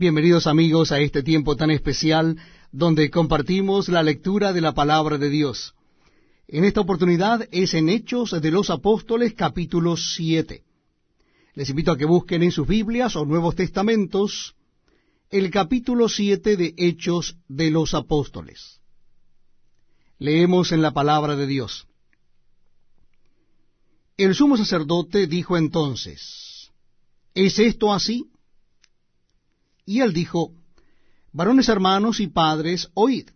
Bienvenidos amigos a este tiempo tan especial donde compartimos la lectura de la palabra de Dios. En esta oportunidad es en Hechos de los Apóstoles capítulo 7. Les invito a que busquen en sus Biblias o Nuevos Testamentos el capítulo 7 de Hechos de los Apóstoles. Leemos en la palabra de Dios. El sumo sacerdote dijo entonces, ¿es esto así? Y él dijo, Varones hermanos y padres, oíd.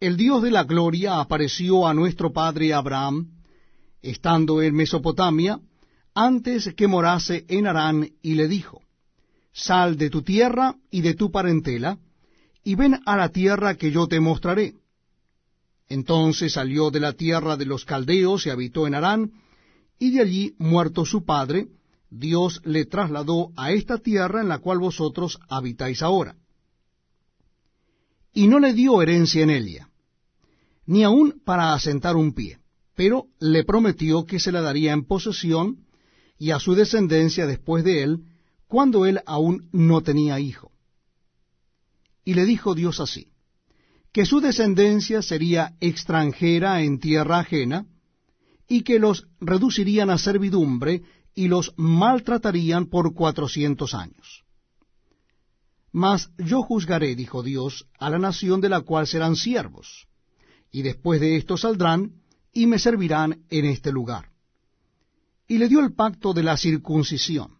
El Dios de la gloria apareció a nuestro padre Abraham, estando en Mesopotamia, antes que morase en Harán, y le dijo, Sal de tu tierra y de tu parentela, y ven a la tierra que yo te mostraré. Entonces salió de la tierra de los caldeos y habitó en Harán, y de allí, muerto su padre, Dios le trasladó a esta tierra en la cual vosotros habitáis ahora. Y no le dio herencia en ella, ni aun para asentar un pie, pero le prometió que se la daría en posesión y a su descendencia después de él, cuando él aún no tenía hijo. Y le dijo Dios así, que su descendencia sería extranjera en tierra ajena, y que los reducirían a servidumbre y los maltratarían por cuatrocientos años. Mas yo juzgaré, dijo Dios, a la nación de la cual serán siervos, y después de esto saldrán y me servirán en este lugar. Y le dio el pacto de la circuncisión.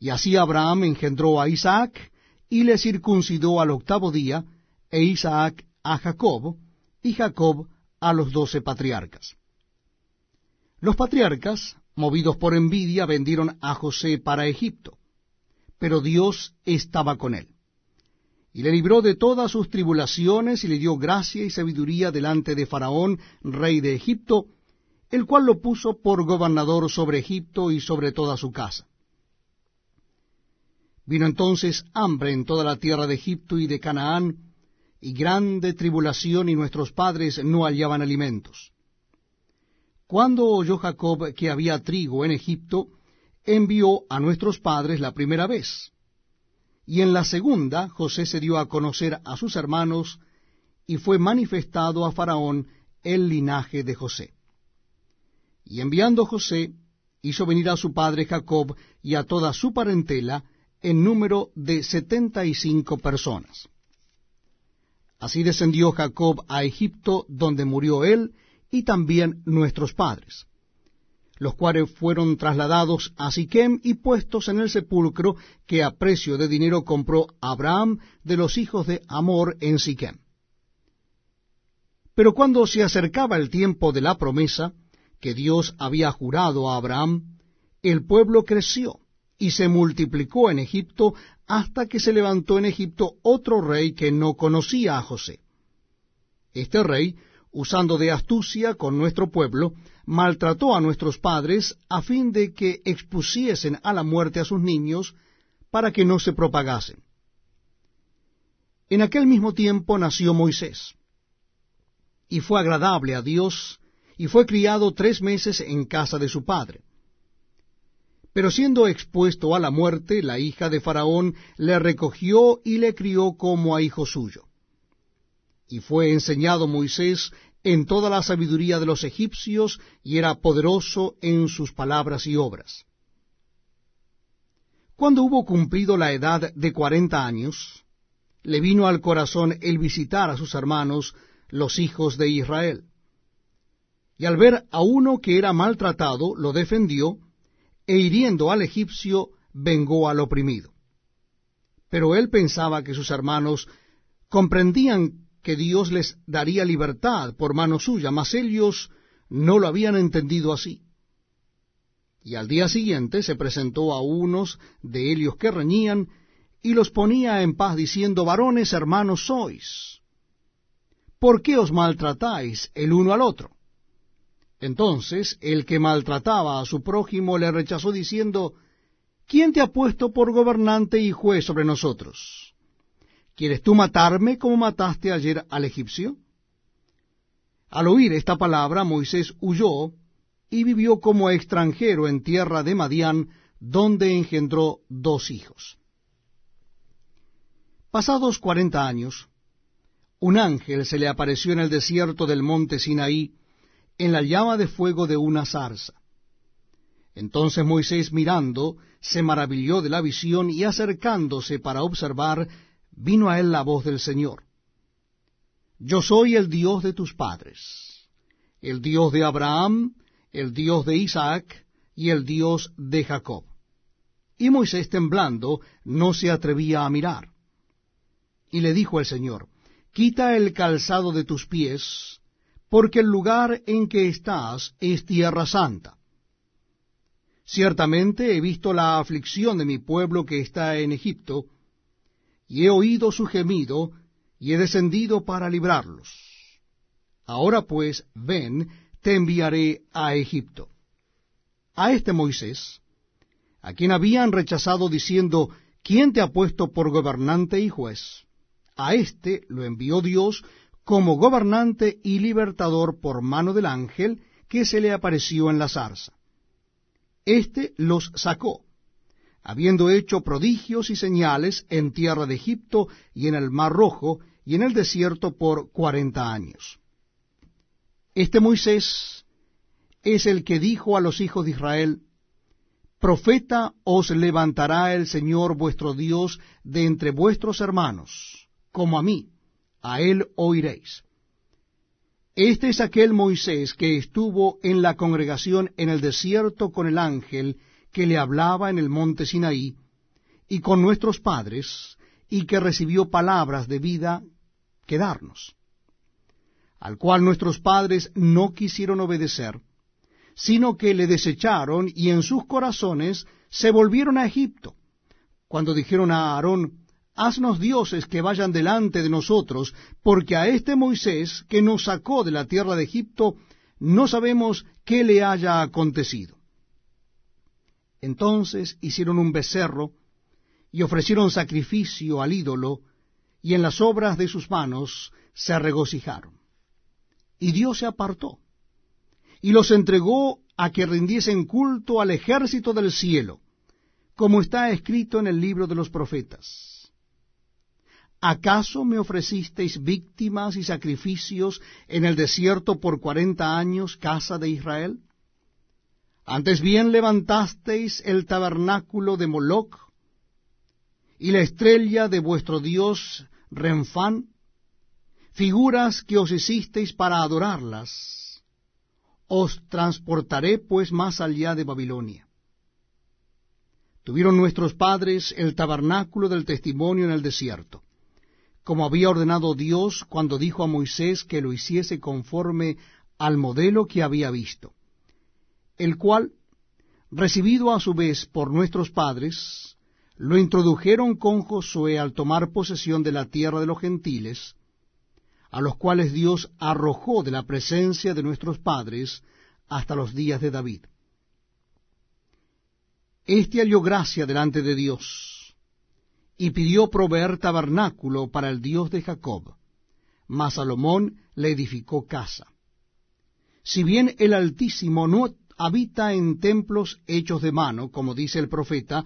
Y así Abraham engendró a Isaac, y le circuncidó al octavo día, e Isaac a Jacob, y Jacob a los doce patriarcas. Los patriarcas movidos por envidia, vendieron a José para Egipto. Pero Dios estaba con él. Y le libró de todas sus tribulaciones y le dio gracia y sabiduría delante de Faraón, rey de Egipto, el cual lo puso por gobernador sobre Egipto y sobre toda su casa. Vino entonces hambre en toda la tierra de Egipto y de Canaán, y grande tribulación, y nuestros padres no hallaban alimentos. Cuando oyó Jacob que había trigo en Egipto, envió a nuestros padres la primera vez. Y en la segunda José se dio a conocer a sus hermanos, y fue manifestado a Faraón el linaje de José. Y enviando José, hizo venir a su padre Jacob y a toda su parentela, en número de setenta y cinco personas. Así descendió Jacob a Egipto, donde murió él, y también nuestros padres, los cuales fueron trasladados a Siquem y puestos en el sepulcro que a precio de dinero compró Abraham de los hijos de Amor en Siquem. Pero cuando se acercaba el tiempo de la promesa que Dios había jurado a Abraham, el pueblo creció y se multiplicó en Egipto hasta que se levantó en Egipto otro rey que no conocía a José. Este rey usando de astucia con nuestro pueblo, maltrató a nuestros padres a fin de que expusiesen a la muerte a sus niños para que no se propagasen. En aquel mismo tiempo nació Moisés, y fue agradable a Dios, y fue criado tres meses en casa de su padre. Pero siendo expuesto a la muerte, la hija de Faraón le recogió y le crió como a hijo suyo. Y fue enseñado Moisés en toda la sabiduría de los egipcios, y era poderoso en sus palabras y obras. Cuando hubo cumplido la edad de cuarenta años, le vino al corazón el visitar a sus hermanos, los hijos de Israel. Y al ver a uno que era maltratado, lo defendió, e hiriendo al egipcio, vengó al oprimido. Pero él pensaba que sus hermanos comprendían que Dios les daría libertad por mano suya, mas ellos no lo habían entendido así. Y al día siguiente se presentó a unos de ellos que reñían, y los ponía en paz, diciendo, varones hermanos sois, ¿por qué os maltratáis el uno al otro? Entonces el que maltrataba a su prójimo le rechazó, diciendo, ¿quién te ha puesto por gobernante y juez sobre nosotros? ¿Quieres tú matarme como mataste ayer al egipcio? Al oír esta palabra, Moisés huyó y vivió como extranjero en tierra de Madián, donde engendró dos hijos. Pasados cuarenta años, un ángel se le apareció en el desierto del monte Sinaí, en la llama de fuego de una zarza. Entonces Moisés mirando, se maravilló de la visión y acercándose para observar, vino a él la voz del Señor. Yo soy el Dios de tus padres, el Dios de Abraham, el Dios de Isaac y el Dios de Jacob. Y Moisés temblando no se atrevía a mirar. Y le dijo el Señor, Quita el calzado de tus pies, porque el lugar en que estás es tierra santa. Ciertamente he visto la aflicción de mi pueblo que está en Egipto, y he oído su gemido, y he descendido para librarlos. Ahora pues, ven, te enviaré a Egipto. A este Moisés, a quien habían rechazado diciendo, ¿quién te ha puesto por gobernante y juez? A éste lo envió Dios como gobernante y libertador por mano del ángel que se le apareció en la zarza. Este los sacó, habiendo hecho prodigios y señales en tierra de Egipto y en el mar rojo y en el desierto por cuarenta años. Este Moisés es el que dijo a los hijos de Israel, Profeta os levantará el Señor vuestro Dios de entre vuestros hermanos, como a mí, a él oiréis. Este es aquel Moisés que estuvo en la congregación en el desierto con el ángel que le hablaba en el monte Sinaí, y con nuestros padres, y que recibió palabras de vida que darnos, al cual nuestros padres no quisieron obedecer, sino que le desecharon y en sus corazones se volvieron a Egipto, cuando dijeron a Aarón, haznos dioses que vayan delante de nosotros, porque a este Moisés que nos sacó de la tierra de Egipto, no sabemos qué le haya acontecido. Entonces hicieron un becerro y ofrecieron sacrificio al ídolo, y en las obras de sus manos se regocijaron. Y Dios se apartó, y los entregó a que rindiesen culto al ejército del cielo, como está escrito en el libro de los profetas ¿Acaso me ofrecisteis víctimas y sacrificios en el desierto por cuarenta años, casa de Israel? Antes bien levantasteis el tabernáculo de Moloc y la estrella de vuestro dios Renfán, figuras que os hicisteis para adorarlas. Os transportaré pues más allá de Babilonia. Tuvieron nuestros padres el tabernáculo del testimonio en el desierto como había ordenado Dios cuando dijo a Moisés que lo hiciese conforme al modelo que había visto, el cual, recibido a su vez por nuestros padres, lo introdujeron con Josué al tomar posesión de la tierra de los gentiles, a los cuales Dios arrojó de la presencia de nuestros padres hasta los días de David. Este halló gracia delante de Dios, y pidió proveer tabernáculo para el Dios de Jacob. Mas Salomón le edificó casa. Si bien el Altísimo no habita en templos hechos de mano, como dice el profeta,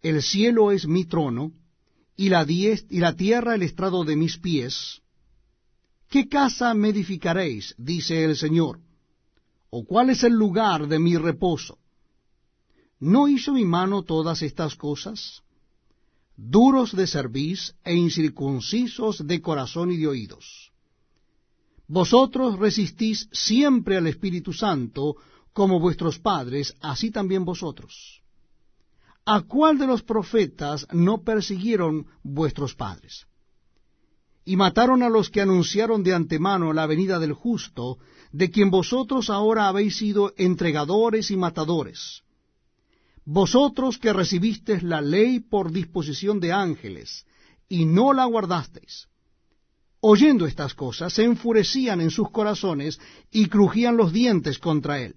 el cielo es mi trono, y la, y la tierra el estrado de mis pies, ¿qué casa me edificaréis? dice el Señor, o cuál es el lugar de mi reposo. ¿No hizo mi mano todas estas cosas? duros de cerviz e incircuncisos de corazón y de oídos. Vosotros resistís siempre al Espíritu Santo, como vuestros padres, así también vosotros. ¿A cuál de los profetas no persiguieron vuestros padres? Y mataron a los que anunciaron de antemano la venida del justo, de quien vosotros ahora habéis sido entregadores y matadores vosotros que recibisteis la ley por disposición de ángeles, y no la guardasteis. Oyendo estas cosas, se enfurecían en sus corazones y crujían los dientes contra él.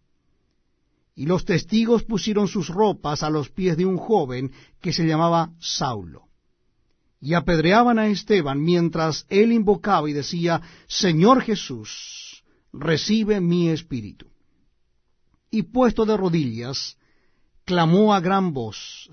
Y los testigos pusieron sus ropas a los pies de un joven que se llamaba Saulo. Y apedreaban a Esteban mientras él invocaba y decía, Señor Jesús, recibe mi espíritu. Y puesto de rodillas, clamó a gran voz,